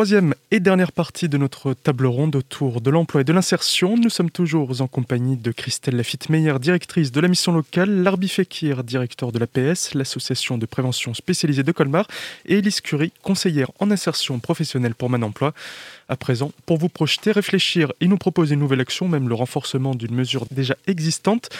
troisième et dernière partie de notre table ronde autour de l'emploi et de l'insertion. Nous sommes toujours en compagnie de Christelle Lafitte-Meyer, directrice de la mission locale, Larbi Fekir, directeur de l'APS, l'association de prévention spécialisée de Colmar, et Elise Curie, conseillère en insertion professionnelle pour Main Emploi. À présent, pour vous projeter, réfléchir et nous proposer une nouvelle action, même le renforcement d'une mesure déjà existante,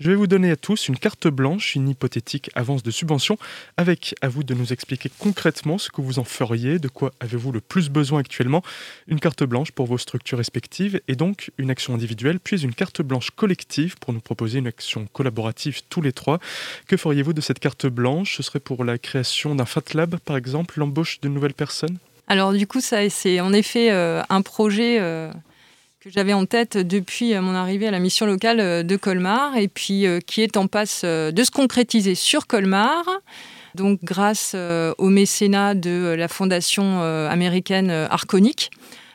je vais vous donner à tous une carte blanche, une hypothétique avance de subvention, avec à vous de nous expliquer concrètement ce que vous en feriez, de quoi avez-vous le plus besoin actuellement, une carte blanche pour vos structures respectives, et donc une action individuelle, puis une carte blanche collective pour nous proposer une action collaborative tous les trois. Que feriez-vous de cette carte blanche? Ce serait pour la création d'un Fat Lab, par exemple, l'embauche de nouvelles personnes? Alors du coup, ça c'est en effet euh, un projet euh, que j'avais en tête depuis mon arrivée à la mission locale euh, de Colmar et puis euh, qui est en passe euh, de se concrétiser sur Colmar. Donc grâce au mécénat de la fondation américaine Arconic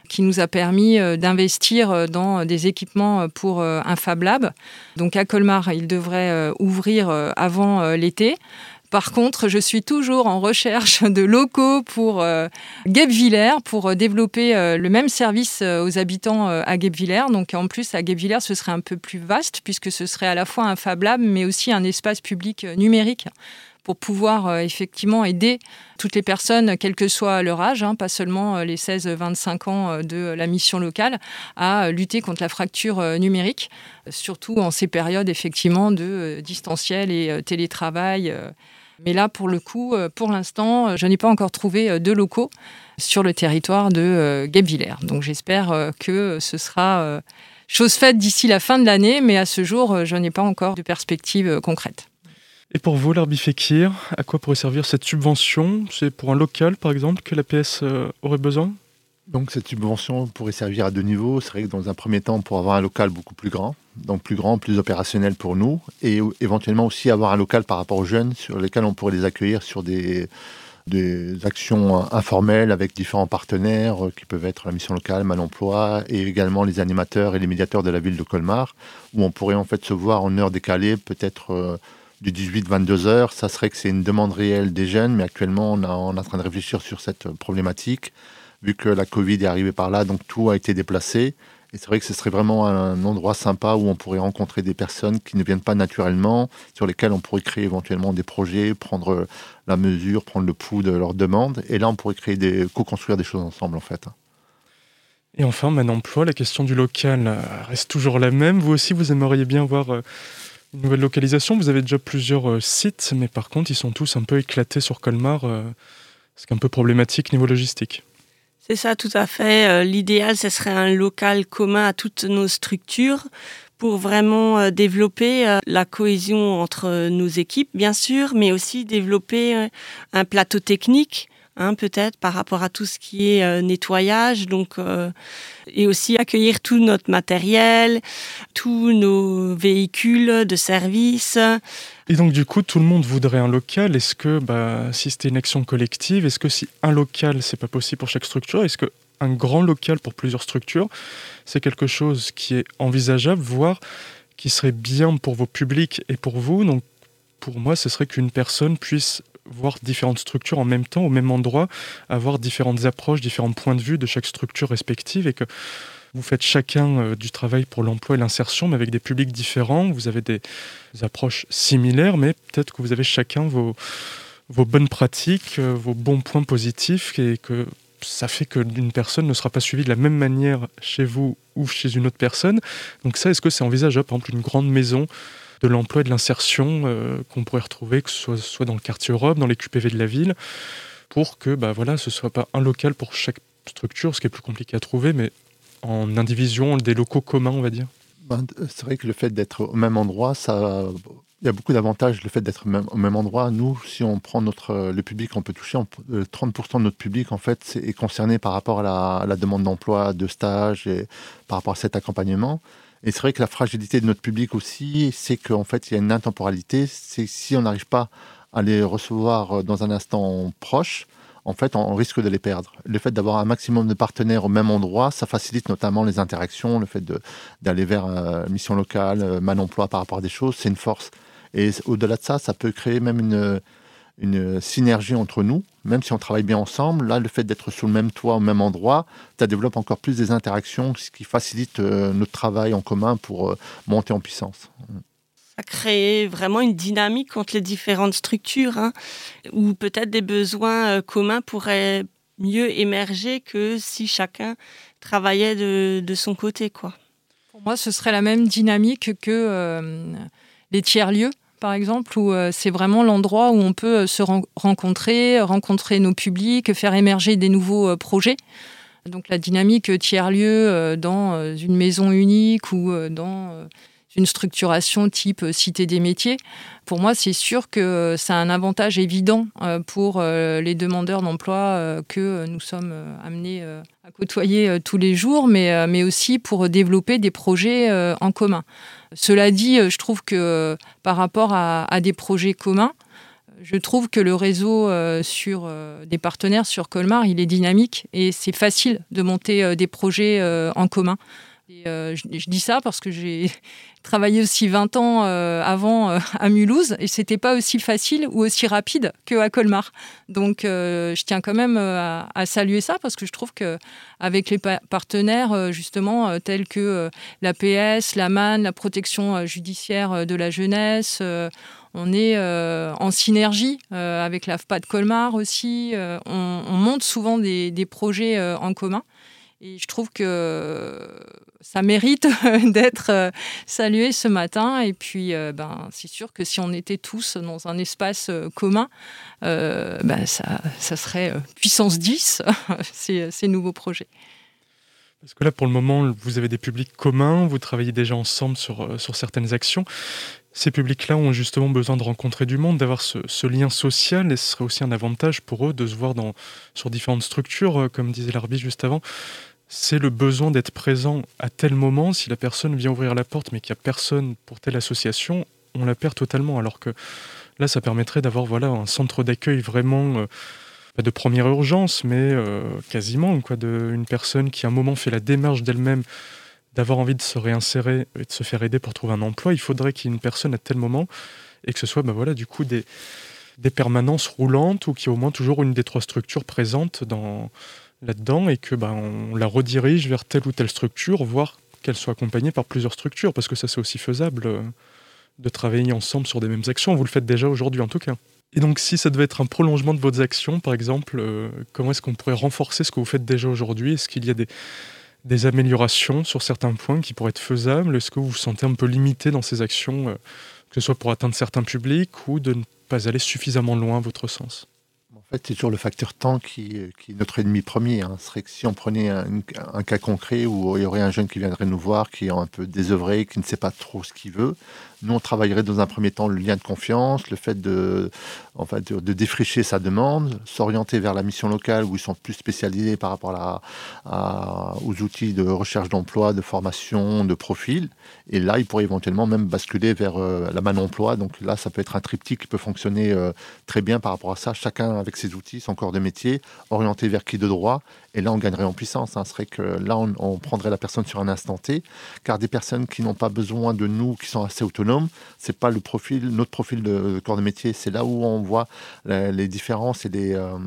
qui nous a permis d'investir dans des équipements pour un Fab Lab. Donc à Colmar, il devrait ouvrir avant l'été. Par contre, je suis toujours en recherche de locaux pour euh, Guebwiller, pour euh, développer euh, le même service aux habitants à Guebwiller. Donc en plus, à Guebwiller, ce serait un peu plus vaste puisque ce serait à la fois un Fab Lab, mais aussi un espace public numérique pour pouvoir effectivement aider toutes les personnes, quel que soit leur âge, hein, pas seulement les 16-25 ans de la mission locale, à lutter contre la fracture numérique, surtout en ces périodes effectivement de distanciel et télétravail. Mais là, pour le coup, euh, pour l'instant, euh, je n'ai pas encore trouvé euh, de locaux sur le territoire de Guebwiller. Donc j'espère que ce sera chose faite d'ici la fin de l'année, mais à ce jour, je n'ai pas encore de perspective concrète. Et pour vous, l'Arbi Fekir, à quoi pourrait servir cette subvention? C'est pour un local, par exemple, que l'APS aurait besoin? Donc cette subvention pourrait servir à deux niveaux. C'est vrai que dans un premier temps, pour avoir un local beaucoup plus grand, donc plus grand, plus opérationnel pour nous, et éventuellement aussi avoir un local par rapport aux jeunes sur lesquels on pourrait les accueillir sur des, actions informelles avec différents partenaires euh, qui peuvent être la mission locale, Mal emploi et également les animateurs et les médiateurs de la ville de Colmar, où on pourrait en fait se voir en heure décalée, peut-être euh, du 18-22 heures. Ça serait que c'est une demande réelle des jeunes, mais actuellement on, on est en train de réfléchir sur cette problématique vu que la Covid est arrivée par là, donc tout a été déplacé. Et c'est vrai que ce serait vraiment un endroit sympa où on pourrait rencontrer des personnes qui ne viennent pas naturellement, sur lesquelles on pourrait créer éventuellement des projets, prendre la mesure, prendre le pouls de leurs demandes. Et là, on pourrait créer des, co-construire des choses ensemble, en fait. Et enfin, maintenant, emploi, la question du local euh, reste toujours la même. Vous aussi, vous aimeriez bien voir euh, une nouvelle localisation. Vous avez déjà plusieurs euh, sites, mais par contre, ils sont tous un peu éclatés sur Colmar, ce qui est un peu problématique niveau logistique. C'est ça, tout à fait. Euh, l'idéal, ce serait un local commun à toutes nos structures pour vraiment euh, développer euh, la cohésion entre nos équipes, bien sûr, mais aussi développer un plateau technique Hein, peut-être par rapport à tout ce qui est euh, nettoyage, donc euh, et aussi accueillir tout notre matériel, tous nos véhicules de service. Et donc du coup, tout le monde voudrait un local. Est-ce que, bah, si c'était une action collective, est-ce que si un local, c'est pas possible pour chaque structure, est-ce que un grand local pour plusieurs structures, c'est quelque chose qui est envisageable, voire qui serait bien pour vos publics et pour vous? Donc pour moi, ce serait qu'une personne puisse voir différentes structures en même temps, au même endroit, avoir différentes approches, différents points de vue de chaque structure respective et que vous faites chacun euh, du travail pour l'emploi et l'insertion, mais avec des publics différents. Vous avez des, approches similaires, mais peut-être que vous avez chacun vos, bonnes pratiques, euh, vos bons points positifs et que ça fait que une personne ne sera pas suivie de la même manière chez vous ou chez une autre personne. Donc ça, est-ce que c'est envisageable? Par exemple, une grande maison de l'emploi et de l'insertion euh, qu'on pourrait retrouver, que ce soit, soit, dans le quartier Europe, dans les QPV de la ville, pour que bah, voilà, ce ne soit pas un local pour chaque structure, ce qui est plus compliqué à trouver, mais en indivision, des locaux communs, on va dire. Ben, c'est vrai que le fait d'être au même endroit, ça, il y a beaucoup d'avantages. Le fait d'être au même endroit, nous, si on prend notre le public, on peut toucher 30% de notre public en fait est concerné par rapport à la, à la demande d'emploi, de stage et par rapport à cet accompagnement. Et c'est vrai que la fragilité de notre public aussi, c'est qu'en fait, il y a une intemporalité. C'est si on n'arrive pas à les recevoir dans un instant proche, en fait, on risque de les perdre. Le fait d'avoir un maximum de partenaires au même endroit, ça facilite notamment les interactions, le fait d'aller vers euh, mission locale, euh, mal emploi par rapport à des choses, c'est une force. Et au-delà de ça, ça peut créer même une synergie entre nous, même si on travaille bien ensemble, là, le fait d'être sous le même toit, au même endroit, ça développe encore plus des interactions, ce qui facilite euh, notre travail en commun pour euh, monter en puissance. Ça crée vraiment une dynamique entre les différentes structures, hein, où peut-être des besoins euh, communs pourraient mieux émerger que si chacun travaillait de, de son côté. Quoi. Pour moi, ce serait la même dynamique que les tiers-lieux par exemple, où euh, c'est vraiment l'endroit où on peut euh, se rencontrer, rencontrer nos publics, faire émerger des nouveaux euh, projets. Donc la dynamique tiers-lieu dans une maison unique ou dans une structuration type cité des métiers, pour moi, c'est sûr que c'est un avantage évident pour les demandeurs d'emploi que nous sommes amenés à côtoyer tous les jours, mais, mais aussi pour développer des projets en commun. Cela dit, euh, je trouve que euh, par rapport à, des projets communs, je trouve que le réseau euh, sur des partenaires sur Colmar, il est dynamique et c'est facile de monter des projets en commun. Euh, je, dis ça parce que j'ai travaillé aussi 20 ans euh, avant euh, à Mulhouse et c'était pas aussi facile ou aussi rapide qu'à Colmar. Donc je tiens quand même à, saluer ça parce que je trouve que avec les partenaires justement tels que l'APS, la MAN, la protection judiciaire de la jeunesse, on est en synergie avec l'AFPA de Colmar aussi. On, monte souvent des projets en commun. Et je trouve que ça mérite d'être euh, salué ce matin. Et puis, euh, ben, c'est sûr que si on était tous dans un espace euh, commun, ben, ça, serait puissance 10, ces, nouveaux projets. Parce que là, pour le moment, vous avez des publics communs, vous travaillez déjà ensemble sur, certaines actions. Ces publics-là ont justement besoin de rencontrer du monde, d'avoir ce, ce, lien social, et ce serait aussi un avantage pour eux de se voir dans, sur différentes structures, comme disait l'arbitre juste avant, c'est le besoin d'être présent à tel moment. Si la personne vient ouvrir la porte mais qu'il n'y a personne pour telle association, on la perd totalement. Alors que là, ça permettrait d'avoir voilà, un centre d'accueil vraiment euh, de première urgence, mais euh, quasiment une personne qui à un moment fait la démarche d'elle-même d'avoir envie de se réinsérer et de se faire aider pour trouver un emploi. Il faudrait qu'il y ait une personne à tel moment et que ce soit bah, voilà, du coup des, des permanences roulantes ou qu'il y ait au moins toujours une des trois structures présentes dans là-dedans et que ben, on la redirige vers telle ou telle structure, voire qu'elle soit accompagnée par plusieurs structures, parce que ça c'est aussi faisable euh, de travailler ensemble sur des mêmes actions. Vous le faites déjà aujourd'hui en tout cas. Et donc si ça devait être un prolongement de vos actions, par exemple, euh, comment est-ce qu'on pourrait renforcer ce que vous faites déjà aujourd'hui? Est-ce qu'il y a des, des, améliorations sur certains points qui pourraient être faisables? Est-ce que vous vous sentez un peu limité dans ces actions, euh, que ce soit pour atteindre certains publics ou de ne pas aller suffisamment loin à votre sens? en fait, c'est toujours le facteur temps qui, qui, est notre ennemi premier. Hein. Ce serait que si on prenait un, cas concret où il y aurait un jeune qui viendrait nous voir, qui est un peu désœuvré, qui ne sait pas trop ce qu'il veut, nous, on travaillerait dans un premier temps le lien de confiance, le fait de, en de, défricher sa demande, s'orienter vers la mission locale où ils sont plus spécialisés par rapport à, aux outils de recherche d'emploi, de formation, de profil. Et là, ils pourraient éventuellement même basculer vers euh, la manne emploi. Donc là, ça peut être un triptyque qui peut fonctionner euh, très bien par rapport à ça. Chacun avec ses outils, son corps de métier, orienté vers qui de droit et là, on gagnerait en puissance. Hein. Ce serait que là, on, prendrait la personne sur un instant T, car des personnes qui n'ont pas besoin de nous, qui sont assez autonomes, c'est pas le profil, notre profil de, corps de métier. C'est là où on voit les différences et des, euh,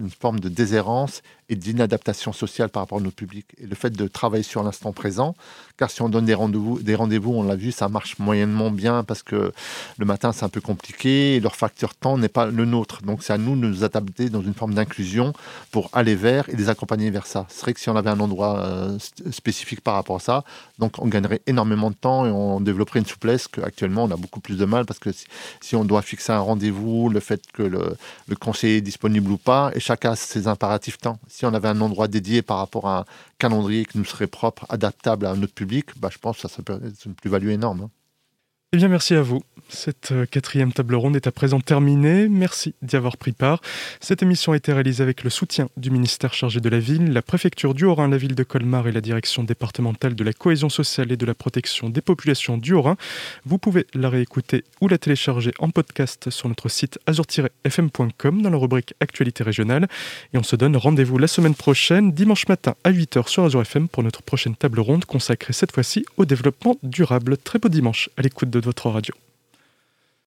une forme de déshérence et d'inadaptation sociale par rapport à notre public. Et le fait de travailler sur l'instant présent, car si on donne des rendez-vous, des rendez-vous, on l'a vu, ça marche moyennement bien parce que le matin c'est un peu compliqué leur facteur temps n'est pas le nôtre. Donc c'est à nous de nous adapter dans une forme d'inclusion pour aller vers et les accompagner vers ça. Ce serait que si on avait un endroit euh, spécifique par rapport à ça, donc on gagnerait énormément de temps et on développerait une souplesse qu'actuellement on a beaucoup plus de mal parce que si, on doit fixer un rendez-vous, le fait que le, le conseiller est disponible ou pas, et chacun a ses impératifs temps si on avait un endroit dédié par rapport à un calendrier qui nous serait propre, adaptable à notre public, bah, je pense que ça, ça peut être une plus-value énorme. Hein. Eh bien, merci à vous. Cette euh, quatrième table ronde est à présent terminée. Merci d'y avoir pris part. Cette émission a été réalisée avec le soutien du ministère chargé de la ville, la préfecture du Haut-Rhin, la ville de Colmar et la direction départementale de la cohésion sociale et de la protection des populations du Haut-Rhin. Vous pouvez la réécouter ou la télécharger en podcast sur notre site azur-fm.com dans la rubrique Actualité régionale. Et on se donne rendez-vous la semaine prochaine, dimanche matin à 8h sur Azur FM pour notre prochaine table ronde consacrée cette fois-ci au développement durable. Très beau dimanche à l'écoute de votre radio.